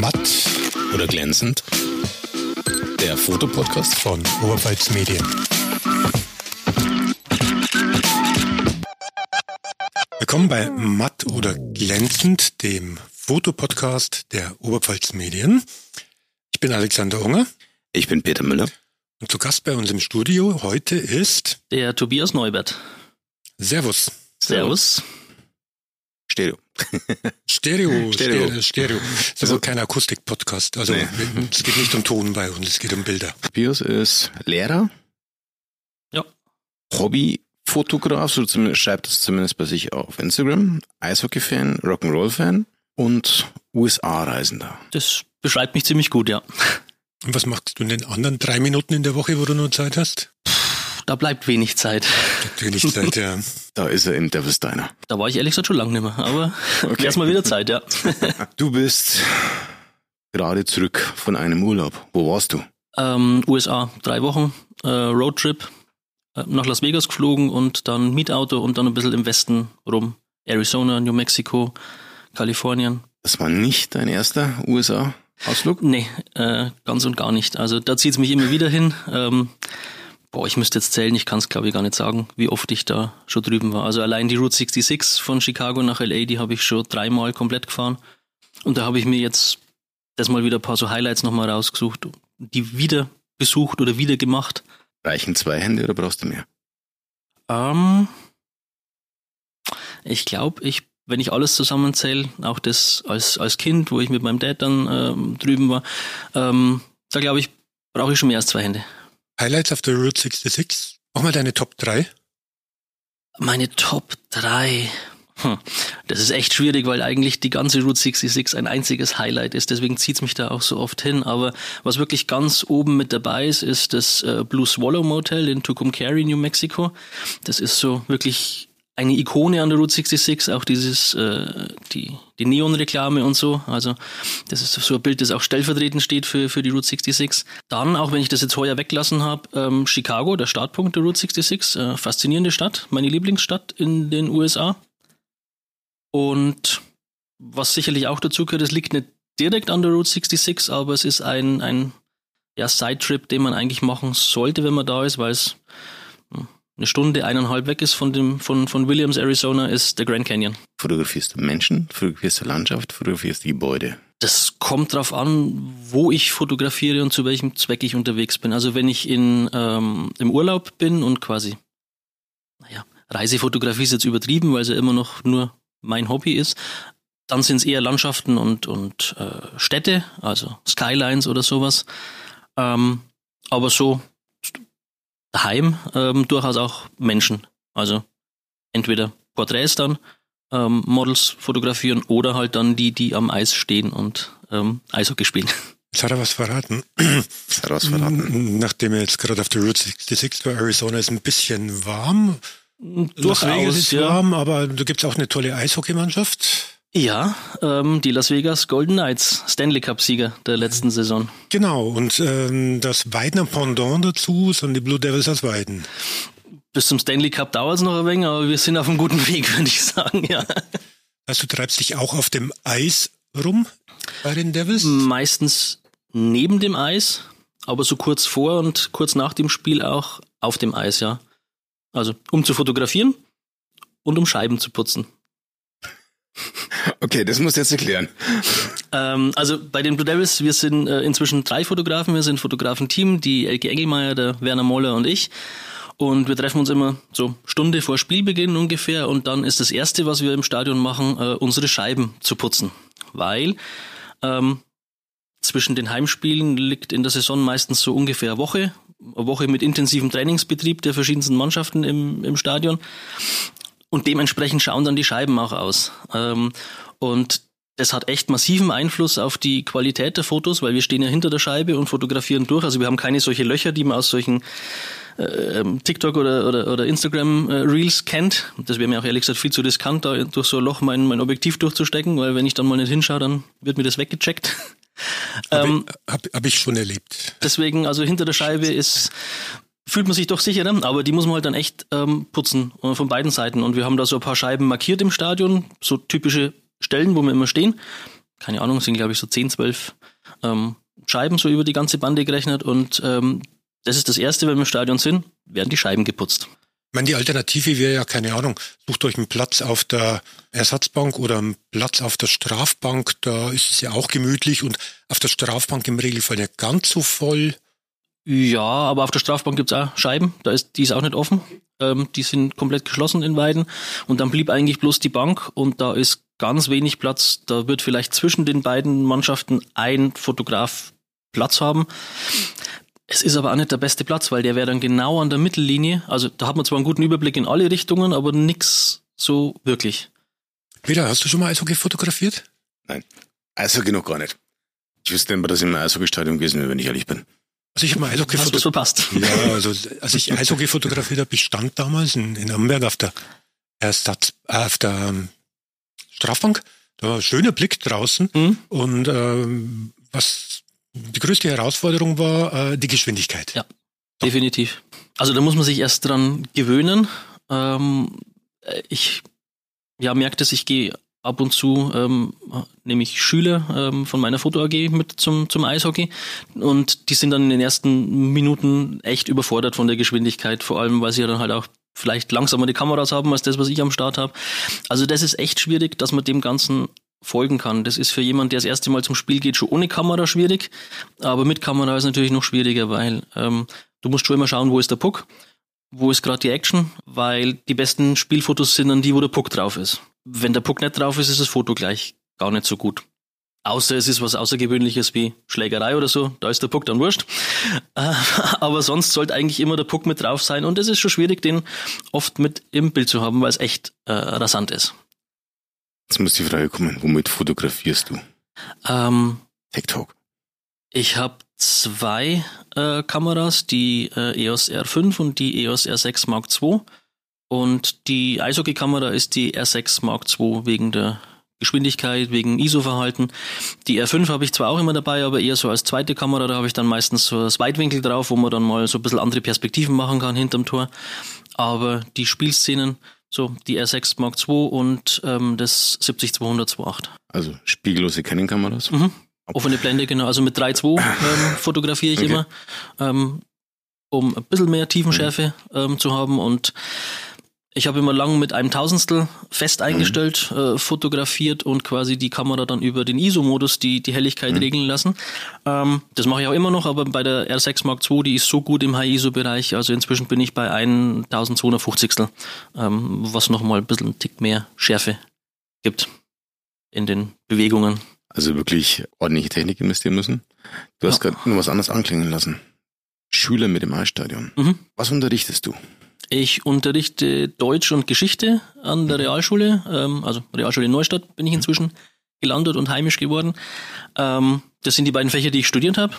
Matt oder glänzend? Der Fotopodcast von Oberpfalz Medien. Willkommen bei Matt oder glänzend, dem Fotopodcast der Oberpfalz Medien. Ich bin Alexander Unger. Ich bin Peter Müller. Und zu Gast bei uns im Studio heute ist der Tobias Neubert. Servus. Servus. Stereo. Stereo, Stereo, Stereo. Das ist also kein Akustik-Podcast. Also nee. es geht nicht um Ton bei uns, es geht um Bilder. Tobias ist Lehrer. Ja. Hobbyfotograf, so zumindest, schreibt es zumindest bei sich auf Instagram. Eishockey-Fan, Rock'n'Roll-Fan und USA-Reisender. Das beschreibt mich ziemlich gut, ja. Und was machst du in den anderen drei Minuten in der Woche, wo du nur Zeit hast? Da bleibt wenig Zeit. Bleibt wenig Zeit, ja. Da ist er im Devil's Diner. Da war ich ehrlich gesagt schon lange nicht mehr, aber okay. erstmal wieder Zeit, ja. Du bist gerade zurück von einem Urlaub. Wo warst du? Ähm, USA, drei Wochen, äh, Roadtrip, äh, nach Las Vegas geflogen und dann Mietauto und dann ein bisschen im Westen rum. Arizona, New Mexico, Kalifornien. Das war nicht dein erster USA? Ausflug? Nee, äh, ganz und gar nicht. Also da zieht es mich immer wieder hin. Ähm, boah, ich müsste jetzt zählen, ich kann es glaube ich gar nicht sagen, wie oft ich da schon drüben war. Also allein die Route 66 von Chicago nach LA, die habe ich schon dreimal komplett gefahren. Und da habe ich mir jetzt das mal wieder ein paar so Highlights nochmal rausgesucht, die wieder besucht oder wieder gemacht. Reichen zwei Hände oder brauchst du mehr? Ähm, ich glaube, ich wenn ich alles zusammenzähle, auch das als, als Kind, wo ich mit meinem Dad dann ähm, drüben war, ähm, da glaube ich, brauche ich schon mehr als zwei Hände. Highlights auf der Route 66? Mach mal deine Top 3. Meine Top 3. Hm. Das ist echt schwierig, weil eigentlich die ganze Route 66 ein einziges Highlight ist. Deswegen zieht es mich da auch so oft hin. Aber was wirklich ganz oben mit dabei ist, ist das äh, Blue Swallow Motel in Tucumcari, New Mexico. Das ist so wirklich eine Ikone an der Route 66, auch dieses, äh, die, die Neon-Reklame und so. Also das ist so ein Bild, das auch stellvertretend steht für, für die Route 66. Dann, auch wenn ich das jetzt heuer weglassen habe, ähm, Chicago, der Startpunkt der Route 66, äh, faszinierende Stadt, meine Lieblingsstadt in den USA. Und was sicherlich auch dazu gehört, es liegt nicht direkt an der Route 66, aber es ist ein, ein ja, Side-Trip, den man eigentlich machen sollte, wenn man da ist, weil es eine Stunde, eineinhalb weg ist von dem, von, von Williams, Arizona, ist der Grand Canyon. Fotografierst du Menschen, fotografierst du Landschaft, fotografierst du Gebäude? Das kommt drauf an, wo ich fotografiere und zu welchem Zweck ich unterwegs bin. Also wenn ich in, ähm, im Urlaub bin und quasi, naja, Reisefotografie ist jetzt übertrieben, weil es ja immer noch nur mein Hobby ist, dann sind es eher Landschaften und, und äh, Städte, also Skylines oder sowas. Ähm, aber so daheim ähm, durchaus auch Menschen. Also entweder Porträts dann, ähm, Models fotografieren oder halt dann die, die am Eis stehen und ähm, Eishockey spielen. Jetzt hat er was verraten. Jetzt hat er was verraten. Nachdem er jetzt gerade auf der Route 66 war, Arizona ist ein bisschen warm. Durchaus, Las Vegas ist ja. warm, aber da gibt es auch eine tolle Eishockeymannschaft. Ja, ähm, die Las Vegas Golden Knights, Stanley Cup-Sieger der letzten Saison. Genau, und ähm, das Weidener Pendant dazu sind die Blue Devils aus Weiden. Bis zum Stanley Cup dauert es noch ein wenig, aber wir sind auf einem guten Weg, würde ich sagen, ja. Also du treibst dich auch auf dem Eis rum bei den Devils? Meistens neben dem Eis, aber so kurz vor und kurz nach dem Spiel auch auf dem Eis, ja. Also um zu fotografieren und um Scheiben zu putzen. Okay, das musst du jetzt erklären. Ähm, also bei den Blue Devils, wir sind äh, inzwischen drei Fotografen. Wir sind Fotografenteam, die Elke Engelmeier, der Werner Moller und ich. Und wir treffen uns immer so Stunde vor Spielbeginn ungefähr. Und dann ist das Erste, was wir im Stadion machen, äh, unsere Scheiben zu putzen. Weil ähm, zwischen den Heimspielen liegt in der Saison meistens so ungefähr eine Woche. Eine Woche mit intensivem Trainingsbetrieb der verschiedensten Mannschaften im, im Stadion. Und dementsprechend schauen dann die Scheiben auch aus. Ähm, und das hat echt massiven Einfluss auf die Qualität der Fotos, weil wir stehen ja hinter der Scheibe und fotografieren durch. Also wir haben keine solche Löcher, die man aus solchen äh, ähm, TikTok oder, oder, oder Instagram äh, Reels kennt. Das wäre mir auch ehrlich gesagt viel zu riskant, da durch so ein Loch mein, mein Objektiv durchzustecken, weil wenn ich dann mal nicht hinschaue, dann wird mir das weggecheckt. Habe ähm, ich, hab, hab ich schon erlebt. Deswegen, also hinter der Scheibe ist fühlt man sich doch sicherer, aber die muss man halt dann echt ähm, putzen äh, von beiden Seiten. Und wir haben da so ein paar Scheiben markiert im Stadion, so typische Stellen, wo wir immer stehen. keine Ahnung, sind glaube ich so 10, 12 ähm, Scheiben so über die ganze Bande gerechnet und ähm, das ist das Erste, wenn wir im Stadion sind, werden die Scheiben geputzt. Ich meine, die Alternative wäre ja, keine Ahnung, sucht euch einen Platz auf der Ersatzbank oder einen Platz auf der Strafbank, da ist es ja auch gemütlich und auf der Strafbank im Regelfall nicht ganz so voll. Ja, aber auf der Strafbank gibt's auch Scheiben, da ist, die ist auch nicht offen. Ähm, die sind komplett geschlossen in Weiden. Und dann blieb eigentlich bloß die Bank und da ist ganz wenig Platz. Da wird vielleicht zwischen den beiden Mannschaften ein Fotograf Platz haben. Es ist aber auch nicht der beste Platz, weil der wäre dann genau an der Mittellinie. Also da hat man zwar einen guten Überblick in alle Richtungen, aber nix so wirklich. Peter, hast du schon mal Eishockey fotografiert? Nein. Eishockey noch gar nicht. Ich wüsste nicht dass ich im Eishockey-Stadion gewesen wäre, wenn ich ehrlich bin. Also ich habe mal Eishockey Hast verpasst? Ja, also als ich Eishockey fotografiert habe, ich stand damals in, in Amberg auf der Ersatz, äh, auf der ähm, Strafbank. Da war ein schöner Blick draußen Mhm. und ähm, was die größte Herausforderung war äh, die Geschwindigkeit. Ja. Definitiv. Also da muss man sich erst dran gewöhnen. Ähm, äh, ich ja, merke das, ich gehe ab und zu, ähm, nehme ich Schüler ähm, von meiner Foto AG mit zum, zum Eishockey und die sind dann in den ersten Minuten echt überfordert von der Geschwindigkeit, vor allem weil sie ja dann halt auch vielleicht langsamer die Kameras haben als das, was ich am Start habe. Also das ist echt schwierig, dass man dem Ganzen folgen kann. Das ist für jemanden, der das erste Mal zum Spiel geht, schon ohne Kamera schwierig, aber mit Kamera ist natürlich noch schwieriger, weil ähm, du musst schon immer schauen, wo ist der Puck, wo ist gerade die Action, weil die besten Spielfotos sind dann die, wo der Puck drauf ist. Wenn der Puck nicht drauf ist, ist das Foto gleich gar nicht so gut. Außer es ist was Außergewöhnliches wie Schlägerei oder so, da ist der Puck dann wurscht. Äh, Aber sonst sollte eigentlich immer der Puck mit drauf sein und es ist schon schwierig, den oft mit im Bild zu haben, weil es echt äh, rasant ist. Jetzt muss die Frage kommen, womit fotografierst du? Ähm, TikTok. Ich habe zwei äh, Kameras, die äh, EOS R5 und die EOS R6 Mark II. Und die Eishockey-Kamera ist die R6 Mark II wegen der Geschwindigkeit, wegen ISO-Verhalten. Die R5 habe ich zwar auch immer dabei, aber eher so als zweite Kamera. Da habe ich dann meistens so das Weitwinkel drauf, wo man dann mal so ein bisschen andere Perspektiven machen kann hinterm Tor. Aber die Spielszenen, so die R6 Mark II und ähm, das 70-200-28. Also spiegellose Canon-Kameras. Mhm. Offene Blende, genau. Also mit 3.2 ähm, fotografiere ich Okay. immer, ähm, um ein bisschen mehr Tiefenschärfe ähm, zu haben. Und ich habe immer lang mit einem Tausendstel fest eingestellt, äh, fotografiert und quasi die Kamera dann über den ISO-Modus die, die Helligkeit regeln lassen. Ähm, das mache ich auch immer noch, aber bei der R6 Mark II, die ist so gut im High-ISO-Bereich. Also inzwischen bin ich bei 1250, ähm, was nochmal ein bisschen einen Tick mehr Schärfe gibt in den Bewegungen. Also wirklich ordentliche Technik investieren müssen. Du hast Ja. gerade nur was anderes anklingen lassen. Schüler mit dem Eisstadion. Mhm. Was unterrichtest du? Ich unterrichte Deutsch und Geschichte an der Realschule, ähm, also Realschule in Neustadt bin ich inzwischen gelandet und heimisch geworden. Ähm, das sind die beiden Fächer, die ich studiert habe.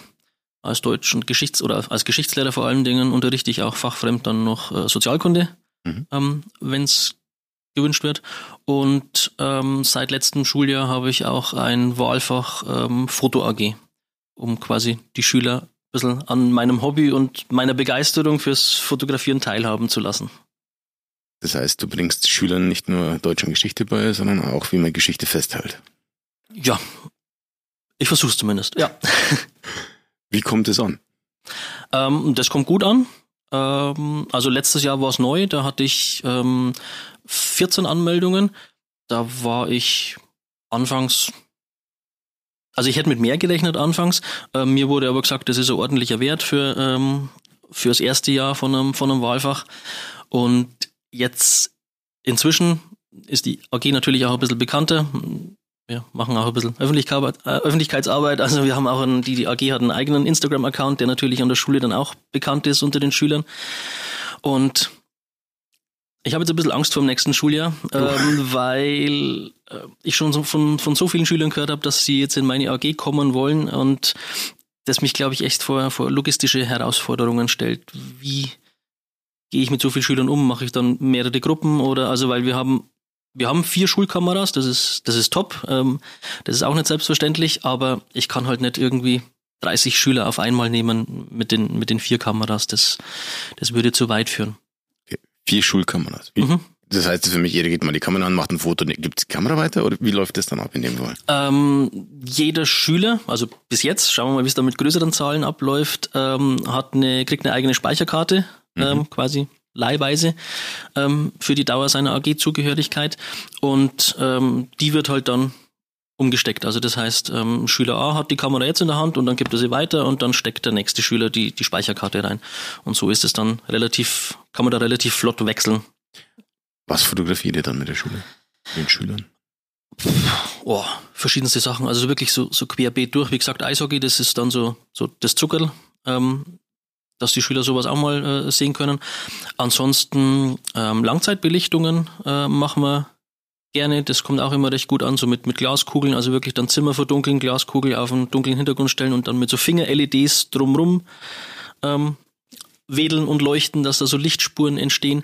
Als Deutsch- und Geschichts- oder als Geschichtslehrer vor allen Dingen unterrichte ich auch fachfremd dann noch äh, Sozialkunde, Mhm. ähm, wenn es gewünscht wird. Und ähm, seit letztem Schuljahr habe ich auch ein Wahlfach ähm, Foto AG, um quasi die Schüler bisschen an meinem Hobby und meiner Begeisterung fürs Fotografieren teilhaben zu lassen. Das heißt, du bringst Schülern nicht nur Deutsch und Geschichte bei, sondern auch, wie man Geschichte festhält. Ja, ich versuch's zumindest. Ja, Wie kommt es an? ähm, das kommt gut an. Ähm, also letztes Jahr war es neu, da hatte ich ähm, 14 Anmeldungen. Da war ich anfangs, also ich hätte mit mehr gerechnet anfangs. Ähm, mir wurde aber gesagt, das ist ein ordentlicher Wert für ähm, fürs erste Jahr von einem von einem Wahlfach. Und jetzt inzwischen ist die AG natürlich auch ein bisschen bekannter. Wir machen auch ein bisschen Öffentlichkeitsarbeit, äh. Also wir haben auch einen, die, die AG hat einen eigenen Instagram-Account, der natürlich an der Schule dann auch bekannt ist unter den Schülern. Und ich habe jetzt ein bisschen Angst vor dem nächsten Schuljahr, ähm, weil äh, ich schon so von, von so vielen Schülern gehört habe, dass sie jetzt in meine AG kommen wollen und das mich, glaube ich, echt vor, vor logistische Herausforderungen stellt. Wie gehe ich mit so vielen Schülern um? Mache ich dann mehrere Gruppen oder also weil wir haben wir haben vier Schulkameras, das ist das ist top, ähm, das ist auch nicht selbstverständlich, aber ich kann halt nicht irgendwie 30 Schüler auf einmal nehmen mit den mit den vier Kameras, das das würde zu weit führen. Vier Schulkameras. Wie, Mhm. Das heißt für mich, jeder geht mal die Kamera an, macht ein Foto, gibt die Kamera weiter oder wie läuft das dann ab in dem Fall? Ähm, jeder Schüler, also bis jetzt, schauen wir mal, wie es da mit größeren Zahlen abläuft, ähm, hat eine, kriegt eine eigene Speicherkarte, mhm. ähm, quasi leihweise ähm, für die Dauer seiner AG-Zugehörigkeit und ähm, die wird halt dann umgesteckt. Also das heißt, ähm, Schüler A hat die Kamera jetzt in der Hand und dann gibt er sie weiter und dann steckt der nächste Schüler die, die Speicherkarte rein. Und so ist es dann relativ, kann man da relativ flott wechseln. Was fotografiert ihr dann mit der Schule, mit den Schülern? Oh, verschiedenste Sachen. Also wirklich so, so querbeet durch. Wie gesagt, Eishockey, das ist dann so, so das Zuckerl, ähm, dass die Schüler sowas auch mal äh, sehen können. Ansonsten ähm, Langzeitbelichtungen äh, machen wir gerne. Das kommt auch immer recht gut an, so mit, mit Glaskugeln, also wirklich dann Zimmer verdunkeln, Glaskugel auf einen dunklen Hintergrund stellen und dann mit so Finger-LEDs drumrum ähm, wedeln und leuchten, dass da so Lichtspuren entstehen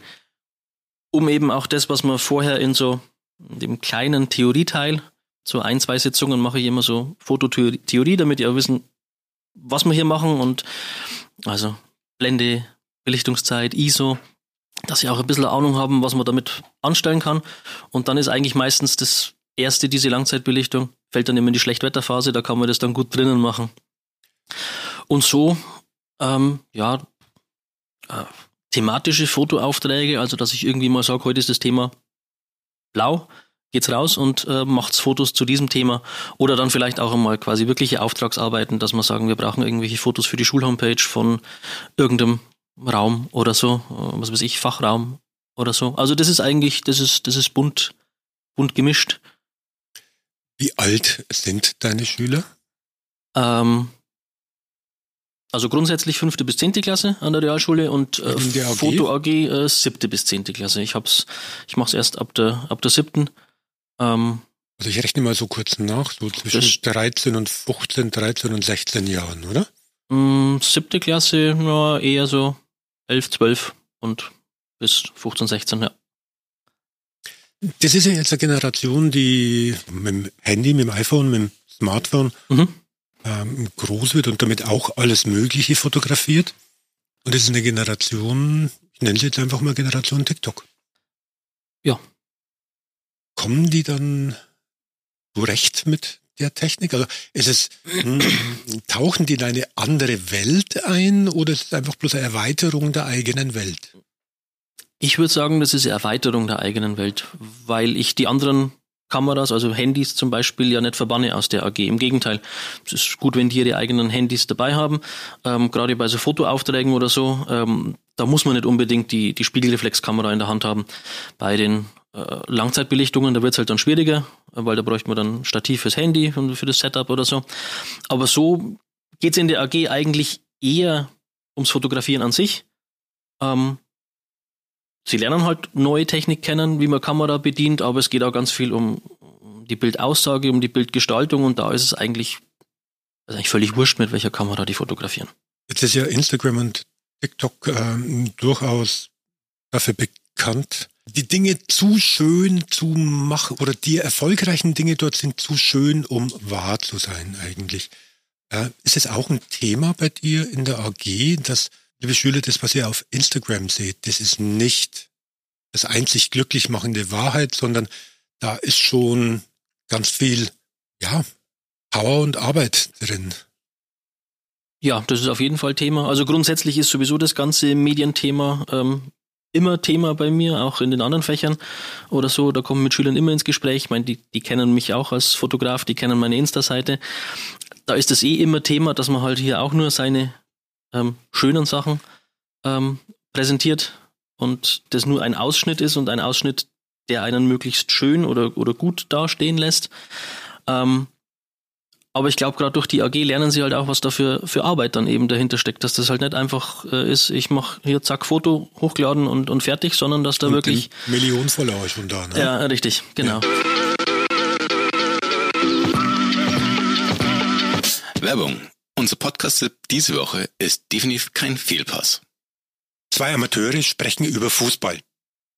um eben auch das, was man vorher in so dem kleinen Theorieteil, so ein, zwei Sitzungen mache ich immer so Fototheorie, damit ihr auch wissen, was wir hier machen und also Blende, Belichtungszeit, ISO, dass sie auch ein bisschen Ahnung haben, was man damit anstellen kann. Und dann ist eigentlich meistens das erste, diese Langzeitbelichtung, fällt dann immer in die Schlechtwetterphase, da kann man das dann gut drinnen machen. Und so, ähm, ja, äh, thematische Fotoaufträge, also dass ich irgendwie mal sage, heute ist das Thema blau, geht's raus und äh, macht's Fotos zu diesem Thema oder dann vielleicht auch einmal quasi wirkliche Auftragsarbeiten, dass wir sagen, wir brauchen irgendwelche Fotos für die Schulhomepage von irgendeinem Raum oder so, äh, was weiß ich, Fachraum oder so. Also das ist eigentlich, das ist, das ist bunt, bunt gemischt. Wie alt sind deine Schüler? Ähm, also grundsätzlich fünfte bis zehnte Klasse an der Realschule und äh? Foto AG äh, siebte bis zehnte Klasse. Ich hab's, ich mach's erst ab der ab der siebten. Ähm, also ich rechne mal so kurz nach, so zwischen 13 und 15, 13 und 16 Jahren, oder? Mh, mm, siebte Klasse, ja, eher so 11, 12 und bis 15, 16, ja. Das ist ja jetzt eine Generation, die mit dem Handy, mit dem iPhone, mit dem Smartphone mhm ähm, groß wird und damit auch alles Mögliche fotografiert. Und das ist eine Generation, ich nenne sie jetzt einfach mal Generation TikTok. Ja. Kommen die dann zurecht mit der Technik? Also ist es, hm, tauchen die in eine andere Welt ein oder ist es einfach bloß eine Erweiterung der eigenen Welt? Ich würde sagen, das ist eine Erweiterung der eigenen Welt, weil ich die anderen Kameras, also Handys zum Beispiel, ja nicht verbanne aus der AG. Im Gegenteil, es ist gut, wenn die ihre eigenen Handys dabei haben. Ähm, gerade bei so Fotoaufträgen oder so, ähm, da muss man nicht unbedingt die, die Spiegelreflexkamera in der Hand haben. Bei den Langzeitbelichtungen, da wird es halt dann schwieriger, weil da bräuchte man dann Stativ fürs Handy und für das Setup oder so. Aber so geht's in der AG eigentlich eher ums Fotografieren an sich. Ähm, sie lernen halt neue Technik kennen, wie man Kamera bedient, aber es geht auch ganz viel um die Bildaussage, um die Bildgestaltung und da ist es eigentlich, also eigentlich völlig wurscht, mit welcher Kamera die fotografieren. Jetzt ist ja Instagram und TikTok ähm, durchaus dafür bekannt, die Dinge zu schön zu machen oder die erfolgreichen Dinge dort sind zu schön, um wahr zu sein eigentlich. Äh, ist es auch ein Thema bei dir in der AG, dass liebe Schüler, das, was ihr auf Instagram seht, das ist nicht das einzig glücklich machende Wahrheit, sondern da ist schon ganz viel, ja, Power und Arbeit drin. Ja, das ist auf jeden Fall Thema. Also grundsätzlich ist sowieso das ganze Medienthema ähm, immer Thema bei mir, auch in den anderen Fächern oder so. Da kommen mit Schülern immer ins Gespräch. Ich meine, die, die kennen mich auch als Fotograf, die kennen meine Insta-Seite. Da ist es eh immer Thema, dass man halt hier auch nur seine ähm, schönen Sachen ähm, präsentiert und das nur ein Ausschnitt ist und ein Ausschnitt, der einen möglichst schön oder, oder gut dastehen lässt. Ähm, aber ich glaube, gerade durch die AG lernen sie halt auch, was da für, für Arbeit dann eben dahinter steckt. Dass das halt nicht einfach äh, ist, ich mache hier zack Foto hochgeladen und, und fertig, sondern dass da und wirklich. Millionen Follower schon da, ne? Ja, richtig, genau. Ja. Werbung. Unser Podcast diese Woche ist definitiv kein Fehlpass. Zwei Amateure sprechen über Fußball.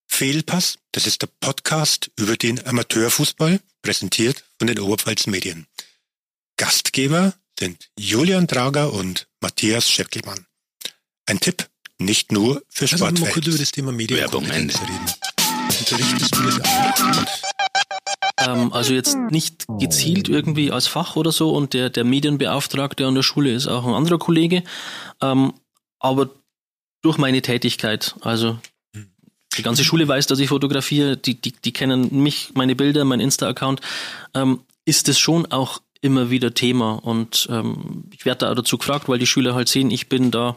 Fehlpass, das ist der Podcast über den Amateurfußball, präsentiert von den Oberpfalz Medien. Gastgeber sind Julian Drager und Matthias Scheckelmann. Ein Tipp, nicht nur für Sportfans. Also mal kurz über das Thema Medienkompetenz reden. Unterrichtest du das auch? Ähm, also jetzt nicht gezielt irgendwie als Fach oder so und der, der Medienbeauftragte an der Schule ist auch ein anderer Kollege, ähm, aber durch meine Tätigkeit, also die ganze Schule weiß, dass ich fotografiere, die, die, die kennen mich, meine Bilder, mein Insta-Account, ähm, ist es schon auch immer wieder Thema und ähm, ich werde da dazu gefragt, weil die Schüler halt sehen, ich bin da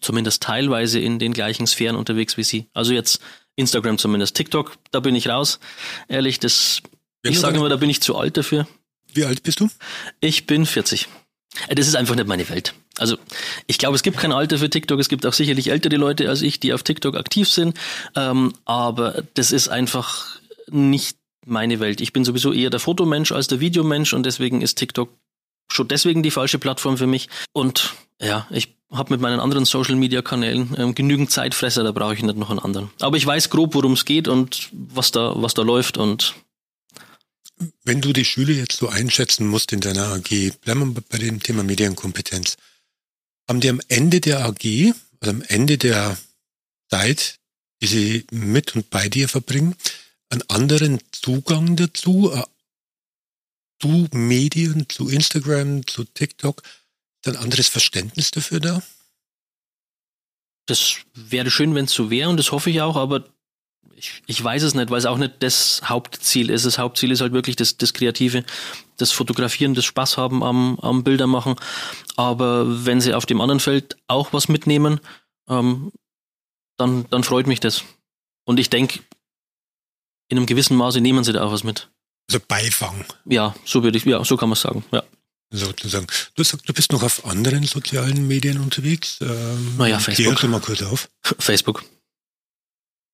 zumindest teilweise in den gleichen Sphären unterwegs wie sie. Also jetzt Instagram zumindest. TikTok, da bin ich raus. Ehrlich, das, Wenn ich sage immer, da bin ich zu alt dafür. Wie alt bist du? Ich bin 40. Äh, Das ist einfach nicht meine Welt. Also ich glaube, es gibt kein Alter für TikTok. Es gibt auch sicherlich ältere Leute als ich, die auf TikTok aktiv sind. Ähm, aber das ist einfach nicht meine Welt. Ich bin sowieso eher der Fotomensch als der Videomensch und deswegen ist TikTok schon deswegen die falsche Plattform für mich. Und ja, ich habe mit meinen anderen Social-Media-Kanälen ähm, genügend Zeitfresser, da brauche ich nicht noch einen anderen. Aber ich weiß grob, worum es geht und was da, was da läuft und Wenn du die Schüler jetzt so einschätzen musst in deiner AG, bleiben wir bei dem Thema Medienkompetenz. Haben die am Ende der AG, also am Ende der Zeit, die sie mit und bei dir verbringen, einen anderen Zugang dazu, äh, zu Medien, zu Instagram, zu TikTok, ist ein anderes Verständnis dafür da? Das wäre schön, wenn es so wäre und das hoffe ich auch, aber ich, ich weiß es nicht, weil es auch nicht das Hauptziel ist. Das Hauptziel ist halt wirklich das, das Kreative, das Fotografieren, das Spaß haben am, am Bilder machen. Aber wenn sie auf dem anderen Feld auch was mitnehmen, ähm, dann, dann freut mich das. Und ich denke, in einem gewissen Maße nehmen sie da auch was mit. Also Beifang, Ja, so würde ich, ja, so kann man sagen. Ja. sozusagen. Du sagst, du bist noch auf anderen sozialen Medien unterwegs. Ähm, Na ja, klär Facebook. doch mal kurz auf. Facebook.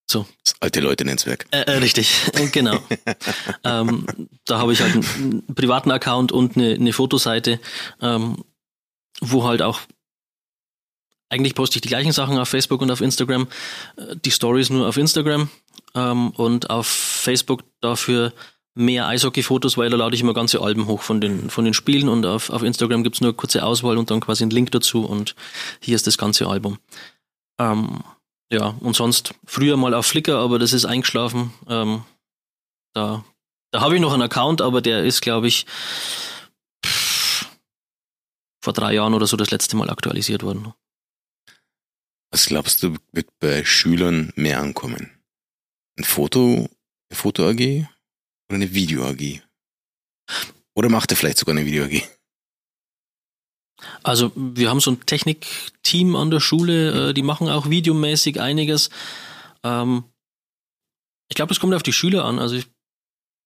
Das alte Leute-Netzwerk. Äh, äh, richtig, äh, genau. ähm, da habe ich halt einen, einen privaten Account und eine, eine Fotoseite, ähm, wo halt auch eigentlich poste ich die gleichen Sachen auf Facebook und auf Instagram, äh, die Stories nur auf Instagram ähm, und auf Facebook dafür mehr Eishockey-Fotos, weil da lade ich immer ganze Alben hoch von den, von den Spielen und auf, auf Instagram gibt's nur eine kurze Auswahl und dann quasi einen Link dazu und hier ist das ganze Album. Ähm, ja, und sonst früher mal auf Flickr, aber das ist eingeschlafen. Ähm, da da habe ich noch einen Account, aber der ist, glaube ich, pff, vor drei Jahren oder so das letzte Mal aktualisiert worden. Was glaubst du, wird bei Schülern mehr ankommen? Ein Foto, eine Foto-AG oder eine Video-AG? Oder macht er vielleicht sogar eine Video-AG? Also wir haben so ein Technikteam an der Schule, äh, die machen auch videomäßig einiges. Ähm, ich glaube, es kommt auf die Schüler an. Also ich,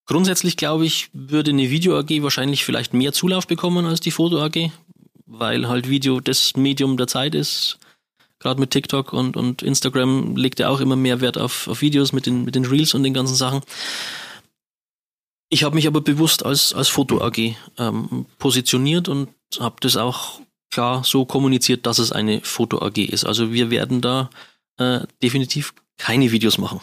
grundsätzlich glaube ich, würde eine Video-AG wahrscheinlich vielleicht mehr Zulauf bekommen als die Foto-AG, weil halt Video das Medium der Zeit ist. Gerade mit TikTok und, und Instagram legt er auch immer mehr Wert auf, auf Videos mit den, mit den Reels und den ganzen Sachen. Ich habe mich aber bewusst als, als Foto-AG ähm, positioniert und habe das auch klar so kommuniziert, dass es eine Foto-AG ist. Also wir werden da äh, definitiv keine Videos machen.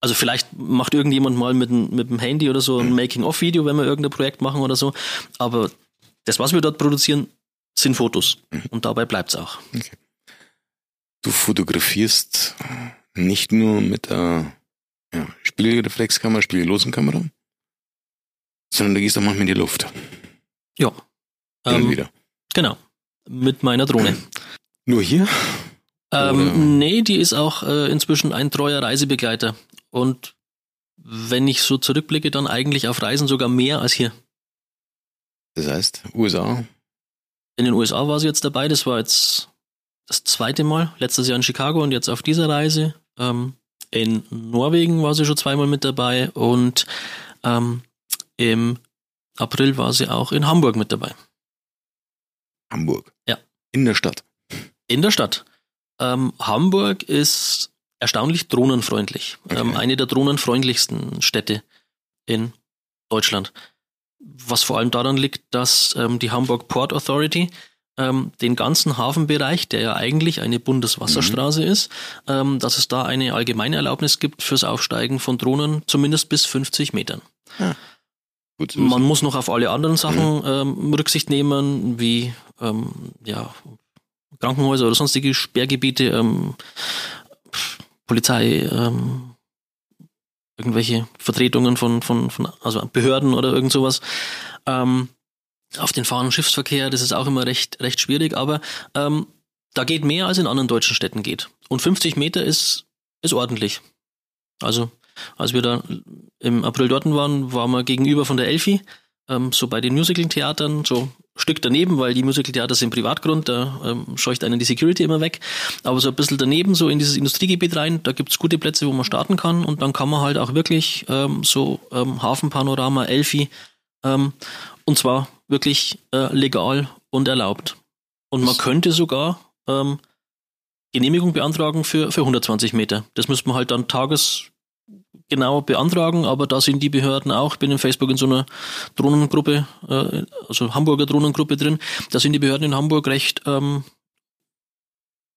Also vielleicht macht irgendjemand mal mit, dem- mit dem Handy oder so ein Making-of-Video, wenn wir irgendein Projekt machen oder so. Aber das, was wir dort produzieren, sind Fotos. Mhm. Und dabei bleibt's auch. Du fotografierst nicht nur mit der ja, Spiegelreflexkamera, spiegellosen Kamera, sondern du gehst auch manchmal in die Luft. Ja. Und Ähm, wieder. genau. Mit meiner Drohne. Nur hier? Oder- Ähm, nee, die ist auch äh, inzwischen ein treuer Reisebegleiter. Und wenn ich so zurückblicke, dann eigentlich auf Reisen sogar mehr als hier. Das heißt, USA, In den USA war sie jetzt dabei, das war jetzt das zweite Mal, letztes Jahr in Chicago und jetzt auf dieser Reise. Ähm, in Norwegen war sie schon zweimal mit dabei und ähm, im April war sie auch in Hamburg mit dabei. Hamburg. Ja. In der Stadt. In der Stadt. Ähm, Hamburg ist erstaunlich drohnenfreundlich. Ähm, Okay. eine der drohnenfreundlichsten Städte in Deutschland. Was vor allem daran liegt, dass ähm, die Hamburg Port Authority ähm, den ganzen Hafenbereich, der ja eigentlich eine Bundeswasserstraße ist, ähm, dass es da eine allgemeine Erlaubnis gibt fürs Aufsteigen von Drohnen, zumindest bis 50 Metern. Zu Man muss noch auf alle anderen Sachen ähm, Rücksicht nehmen, wie ähm, ja, Krankenhäuser oder sonstige Sperrgebiete, ähm, Polizei, ähm, irgendwelche Vertretungen von, von, von also Behörden oder irgend sowas. Ähm, auf den Fahren Schiffsverkehr, das ist auch immer recht, recht schwierig, aber ähm, da geht mehr als in anderen deutschen Städten geht. Und 50 Meter ist, ist ordentlich. Also, als wir da im April dort waren, waren wir gegenüber von der Elfi, ähm, so bei den Musical-Theatern, so Stück daneben, weil die Musical-Theater sind Privatgrund, da ähm, scheucht einen die Security immer weg. Aber so ein bisschen daneben, so in dieses Industriegebiet rein, da gibt's gute Plätze, wo man starten kann und dann kann man halt auch wirklich ähm, so ähm, Hafenpanorama, Elfi ähm, und zwar wirklich äh, legal und erlaubt. Und man könnte sogar ähm, Genehmigung beantragen für, für 120 Meter. Das müsste man halt dann tagesgenau beantragen, aber da sind die Behörden auch. Ich bin in Facebook in so einer Drohnengruppe, äh, also Hamburger Drohnengruppe drin. Da sind die Behörden in Hamburg recht, ähm,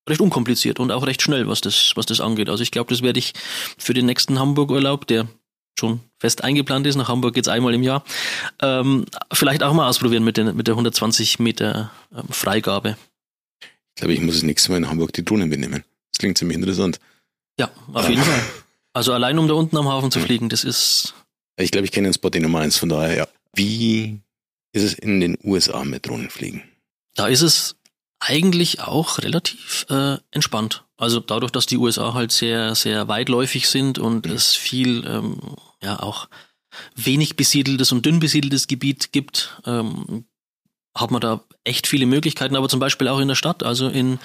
recht unkompliziert und auch recht schnell, was das, was das angeht. Also ich glaube, das werde ich für den nächsten Hamburg-Urlaub, der schon fest eingeplant ist, nach Hamburg geht's einmal im Jahr, ähm, vielleicht auch mal ausprobieren mit, den, mit der 120 Meter ähm, Freigabe. Ich glaube, ich muss das nächste Mal in Hamburg die Drohnen benehmen. Das klingt ziemlich interessant. Ja, auf jeden Fall. Also allein um da unten am Hafen zu fliegen, das ist. Ich glaube, ich kenne den Spot Nummer eins, von daher, ja. Wie ist es in den USA mit Drohnenfliegen? Da ist es eigentlich auch relativ äh, entspannt. Also dadurch, dass die USA halt sehr, sehr weitläufig sind und mhm. es viel, ähm, ja, auch wenig besiedeltes und dünn besiedeltes Gebiet gibt, ähm, hat man da echt viele Möglichkeiten, aber zum Beispiel auch in der Stadt, also in,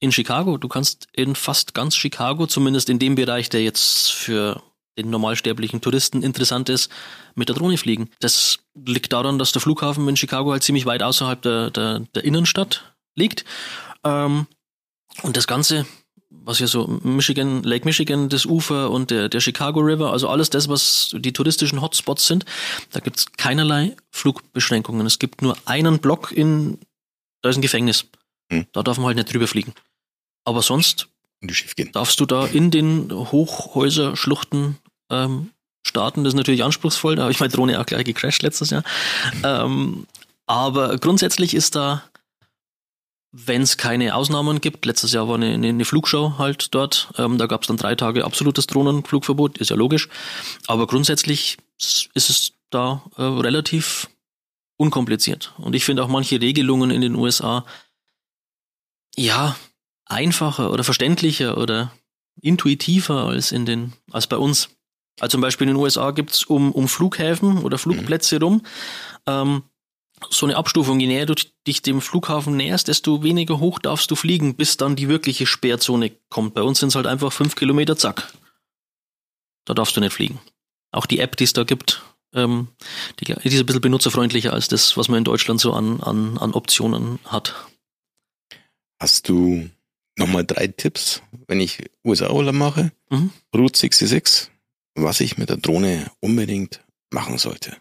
in Chicago. Du kannst in fast ganz Chicago, zumindest in dem Bereich, der jetzt für den normalsterblichen Touristen interessant ist, mit der Drohne fliegen. Das liegt daran, dass der Flughafen in Chicago halt ziemlich weit außerhalb der, der, der Innenstadt liegt. Ähm, und das Ganze, was ja so Michigan, Lake Michigan, das Ufer und der, der Chicago River, also alles das, was die touristischen Hotspots sind, da gibt es keinerlei Flugbeschränkungen. Es gibt nur einen Block in, da ist ein Gefängnis. Hm. Da darf man halt nicht drüber fliegen. Aber sonst darfst du da in den Hochhäuserschluchten ähm, starten. Das ist natürlich anspruchsvoll. Da habe ich meine Drohne auch gleich gecrashed letztes Jahr. Ähm, aber grundsätzlich ist da wenn es keine Ausnahmen gibt. Letztes Jahr war eine, eine, Flugshow halt dort. Ähm, da gab es dann drei Tage absolutes Drohnenflugverbot, ist ja logisch. Aber grundsätzlich ist es da äh, relativ unkompliziert. Und ich finde auch manche Regelungen in den USA ja einfacher oder verständlicher oder intuitiver als in den als bei uns. Also zum Beispiel in den USA gibt's um, um Flughäfen oder Flugplätze rum ähm, so eine Abstufung. Je näher du dich dem Flughafen näherst, desto weniger hoch darfst du fliegen, bis dann die wirkliche Sperrzone kommt. Bei uns sind es halt einfach fünf Kilometer, zack. Da darfst du nicht fliegen. Auch die App, die es da gibt, ähm, die, die ist ein bisschen benutzerfreundlicher als das, was man in Deutschland so an, an, an Optionen hat. Hast du nochmal drei Tipps, wenn ich USA-Urlaub mache? Mhm. Route 66, was ich mit der Drohne unbedingt machen sollte.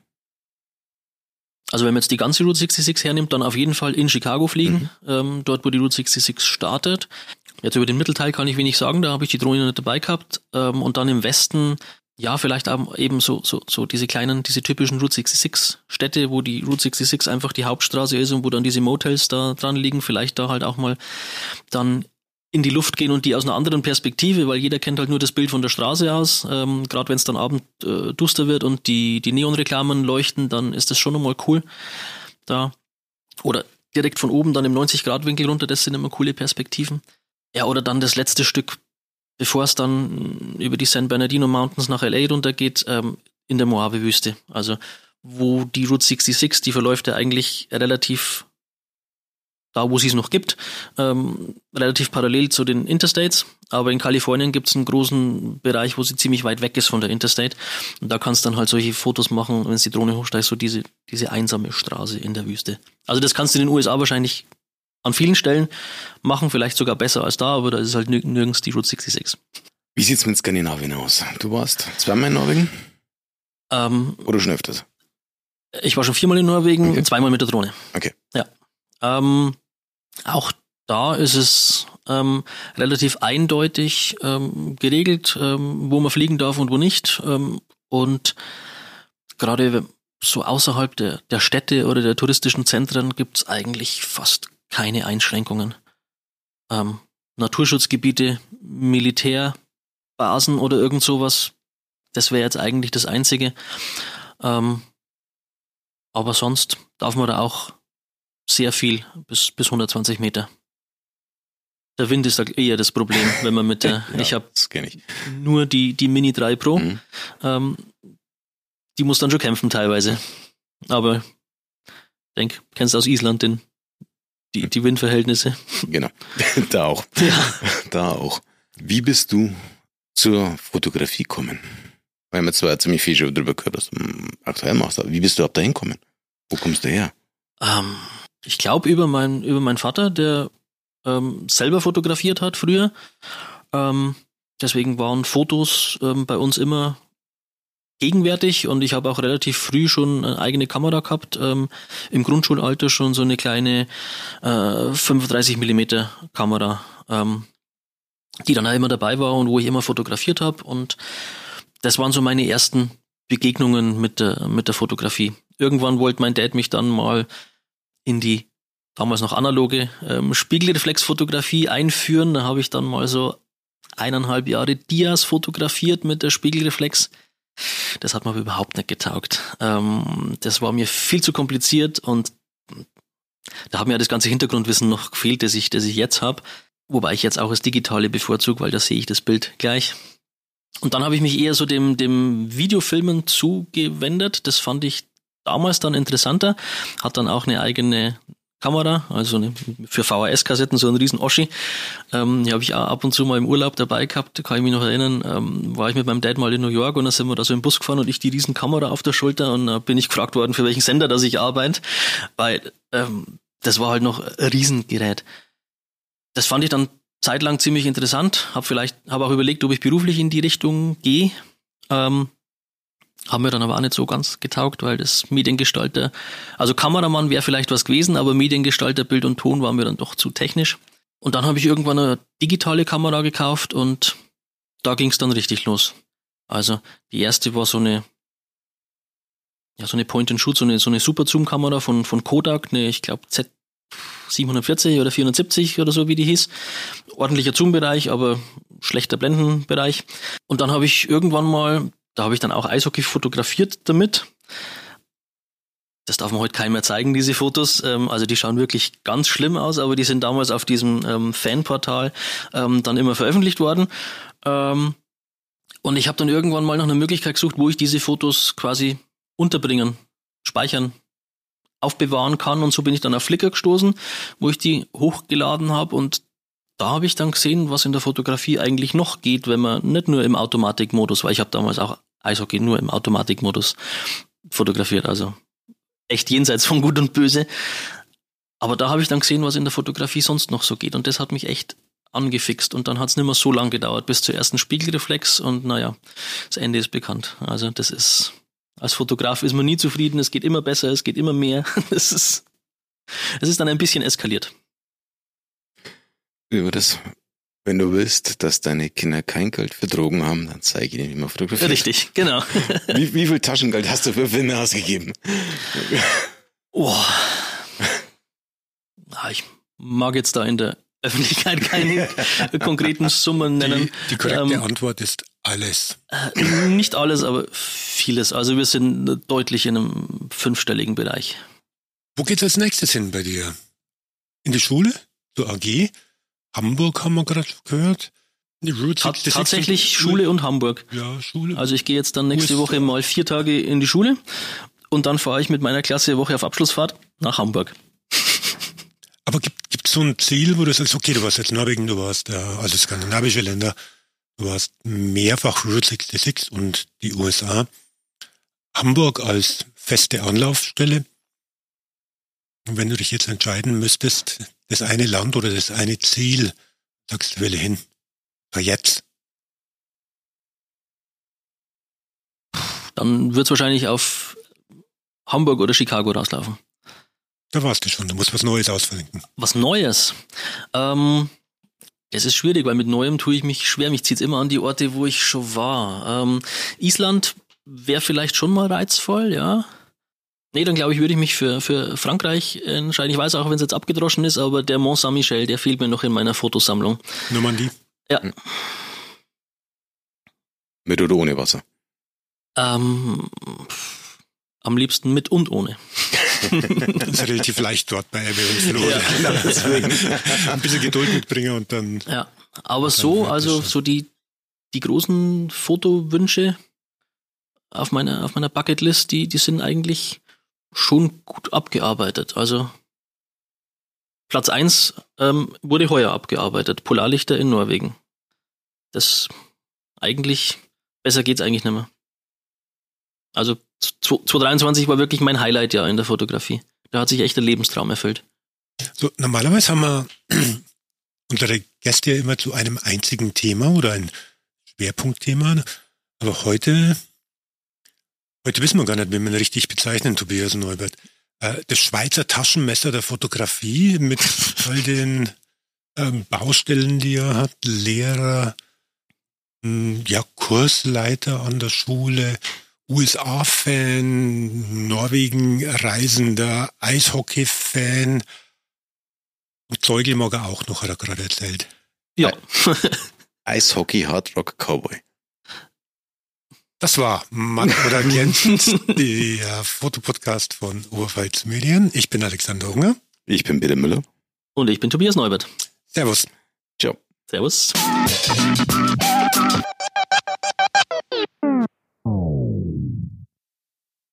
Also wenn man jetzt die ganze Route 66 hernimmt, dann auf jeden Fall in Chicago fliegen, mhm. ähm, dort wo die Route 66 startet. Jetzt über den Mittelteil kann ich wenig sagen, da habe ich die Drohne nicht dabei gehabt. Ähm, und dann im Westen, ja, vielleicht eben so, so, so diese kleinen, diese typischen Route 66 Städte, wo die Route 66 einfach die Hauptstraße ist und wo dann diese Motels da dran liegen, vielleicht da halt auch mal dann in die Luft gehen und die aus einer anderen Perspektive, weil jeder kennt halt nur das Bild von der Straße aus. Ähm, Gerade wenn es dann Abend äh, duster wird und die, die Neonreklamen leuchten, dann ist das schon nochmal cool. Da. Oder direkt von oben dann im 90-Grad-Winkel runter, das sind immer coole Perspektiven. Ja, oder dann das letzte Stück, bevor es dann über die San Bernardino Mountains nach LA runtergeht, ähm, in der Mojave-Wüste. Also, wo die Route 66, die verläuft ja eigentlich relativ da wo sie es noch gibt, ähm, relativ parallel zu den Interstates. Aber in Kalifornien gibt es einen großen Bereich, wo sie ziemlich weit weg ist von der Interstate. Und da kannst du dann halt solche Fotos machen, wenn es die Drohne hochsteigt, so diese, diese einsame Straße in der Wüste. Also das kannst du in den USA wahrscheinlich an vielen Stellen machen, vielleicht sogar besser als da, aber da ist halt nirgends die Route 66. Wie sieht's mit Skandinavien aus? Du warst zweimal in Norwegen? Ähm, Oder schon öfters? Ich war schon viermal in Norwegen, okay. zweimal mit der Drohne. Okay. Ja. Ähm, auch da ist es ähm, relativ eindeutig ähm, geregelt, ähm, wo man fliegen darf und wo nicht. Ähm, und gerade so außerhalb der, der Städte oder der touristischen Zentren gibt es eigentlich fast keine Einschränkungen. Ähm, Naturschutzgebiete, Militärbasen oder irgend sowas das wäre jetzt eigentlich das Einzige. Ähm, aber sonst darf man da auch sehr viel, bis, bis 120 Meter. Der Wind ist eher das Problem, wenn man mit der, Ja, ich habe nur die, die Mini 3 Pro, Mhm. ähm, die muss dann schon kämpfen teilweise. Aber ich denke, kennst du aus Island den, die, die Windverhältnisse. Genau. da auch. Ja. Da auch. Wie bist du zur Fotografie gekommen? Wir haben jetzt zwar ziemlich viel schon drüber gehört, was du mm, aktuell machst, aber wie bist du ab dahin gekommen? Wo kommst du her? Ähm, ich glaube über mein, über meinen Vater, der ähm, selber fotografiert hat früher. Ähm, deswegen waren Fotos ähm, bei uns immer gegenwärtig und ich habe auch relativ früh schon eine eigene Kamera gehabt. Ähm, Im Grundschulalter schon so eine kleine äh, 35 Millimeter Kamera, ähm, die dann auch immer dabei war und wo ich immer fotografiert habe. Und das waren so meine ersten Begegnungen mit der, mit der Fotografie. Irgendwann wollte mein Dad mich dann mal in die damals noch analoge ähm, Spiegelreflexfotografie einführen. Da habe ich dann mal so eineinhalb Jahre Dias fotografiert mit der Spiegelreflex. Das hat mir aber überhaupt nicht getaugt. Ähm, das war mir viel zu kompliziert und da hat mir das ganze Hintergrundwissen noch gefehlt, das ich, das ich jetzt habe. Wobei ich jetzt auch das Digitale bevorzuge, weil da sehe ich das Bild gleich. Und dann habe ich mich eher so dem, dem Videofilmen zugewendet. Das fand ich damals dann interessanter. Hat dann auch eine eigene Kamera, also eine, für VHS-Kassetten so ein riesen Oschi. Ähm, die habe ich auch ab und zu mal im Urlaub dabei gehabt, kann ich mich noch erinnern. Ähm, war ich mit meinem Dad mal in New York und dann sind wir da so im Bus gefahren und ich die riesen Kamera auf der Schulter und da bin ich gefragt worden, für welchen Sender dass ich arbeite, weil ähm, das war halt noch ein Riesengerät. Das fand ich dann zeitlang ziemlich interessant, habe vielleicht, habe auch überlegt, ob ich beruflich in die Richtung gehe. Ähm, haben mir dann aber auch nicht so ganz getaugt, weil das Mediengestalter, also Kameramann wäre vielleicht was gewesen, aber Mediengestalter, Bild und Ton war mir dann doch zu technisch. Und dann habe ich irgendwann eine digitale Kamera gekauft und da ging es dann richtig los. Also die erste war so eine, ja, so eine Point-and-Shoot, so eine, so eine Super-Zoom-Kamera von, von Kodak, eine, ich glaube, Z740 oder 470 oder so, wie die hieß. Ordentlicher Zoom-Bereich, aber schlechter Blendenbereich. Und dann habe ich irgendwann mal da habe ich dann auch Eishockey fotografiert damit. Das darf man heute keinem mehr zeigen, diese Fotos. Ähm, also die schauen wirklich ganz schlimm aus, aber die sind damals auf diesem ähm, Fanportal ähm, dann immer veröffentlicht worden. Und ich habe dann irgendwann mal nach einer Möglichkeit gesucht, wo ich diese Fotos quasi unterbringen, speichern, aufbewahren kann. Und so bin ich dann auf Flickr gestoßen, wo ich die hochgeladen habe und da habe ich dann gesehen, was in der Fotografie eigentlich noch geht, wenn man nicht nur im Automatikmodus, weil ich habe damals auch Eishockey nur im Automatikmodus fotografiert, also echt jenseits von Gut und Böse. Aber da habe ich dann gesehen, was in der Fotografie sonst noch so geht und das hat mich echt angefixt und dann hat es nicht mehr so lang gedauert bis zur ersten Spiegelreflex und naja, das Ende ist bekannt. Also das ist, als Fotograf ist man nie zufrieden, es geht immer besser, es geht immer mehr. Es ist, ist dann ein bisschen eskaliert über das, wenn du willst, dass deine Kinder kein Geld für Drogen haben, dann zeige ich ihnen, wie man fotografiert. Richtig, genau. wie, wie viel Taschengeld hast du für Filme ausgegeben? Oh. Ich mag jetzt da in der Öffentlichkeit keine konkreten Summen nennen. Die, die korrekte ähm, Antwort ist alles. Äh, nicht alles, aber vieles. Also wir sind deutlich in einem fünfstelligen Bereich. Wo geht's als nächstes hin bei dir? In die Schule? Zur AG? Hamburg haben wir gerade gehört. Tat, tatsächlich Schule und Hamburg. Ja, Schule. Also ich gehe jetzt dann nächste Woche mal vier Tage in die Schule und dann fahre ich mit meiner Klasse eine Woche auf Abschlussfahrt nach Hamburg. Aber gibt es so ein Ziel, wo du sagst, okay, du warst jetzt Norwegen, du warst äh, also skandinavische Länder, du warst mehrfach Route 66 und die USA. Hamburg als feste Anlaufstelle. Und wenn du dich jetzt entscheiden müsstest, das eine Land oder das eine Ziel, sagst du, will hin. Aber jetzt. Dann wird es wahrscheinlich auf Hamburg oder Chicago rauslaufen. Da warst du schon, du musst was Neues ausverlinken. Was Neues? Ähm, es ist schwierig, weil mit Neuem tue ich mich schwer. Mich zieht immer an die Orte, wo ich schon war. Ähm, Island wäre vielleicht schon mal reizvoll, ja. Nee, dann glaube ich, würde ich mich für, für Frankreich entscheiden. Ich weiß auch, wenn es jetzt abgedroschen ist, aber der Mont Saint-Michel, der fehlt mir noch in meiner Fotosammlung. Normandie? Ja. Mit oder ohne Wasser? Ähm, am liebsten mit und ohne. das ist relativ leicht dort bei Ebbe und Flo. Ja. Ein bisschen Geduld mitbringen und dann. Ja, aber so, also so die, die großen Fotowünsche auf meiner, auf meiner Bucketlist, die, die sind eigentlich schon gut abgearbeitet. Also Platz eins ähm, wurde heuer abgearbeitet. Polarlichter in Norwegen. Das eigentlich, besser geht's eigentlich nicht mehr. Also 2023 war wirklich mein Highlight ja in der Fotografie. Da hat sich echt der Lebenstraum erfüllt. So, normalerweise haben wir unsere Gäste ja immer zu einem einzigen Thema oder ein Schwerpunktthema. Aber heute, heute wissen wir gar nicht, wie man richtig bezeichnen, Tobias Neubert. Äh, das Schweizer Taschenmesser der Fotografie mit all den ähm, Baustellen, die er hat, Lehrer, hm, ja, Kursleiter an der Schule, USA-Fan, Norwegen-Reisender, Eishockey-Fan und Zeugel mag er auch noch, hat er gerade erzählt. Ja. Eishockey, Hardrock, Cowboy. Das war Mann oder Jens, der Fotopodcast von Oberpfalz Medien. Ich bin Alexander Hunger. Ich bin Peter Müller. Und ich bin Tobias Neubert. Servus. Ciao. Servus.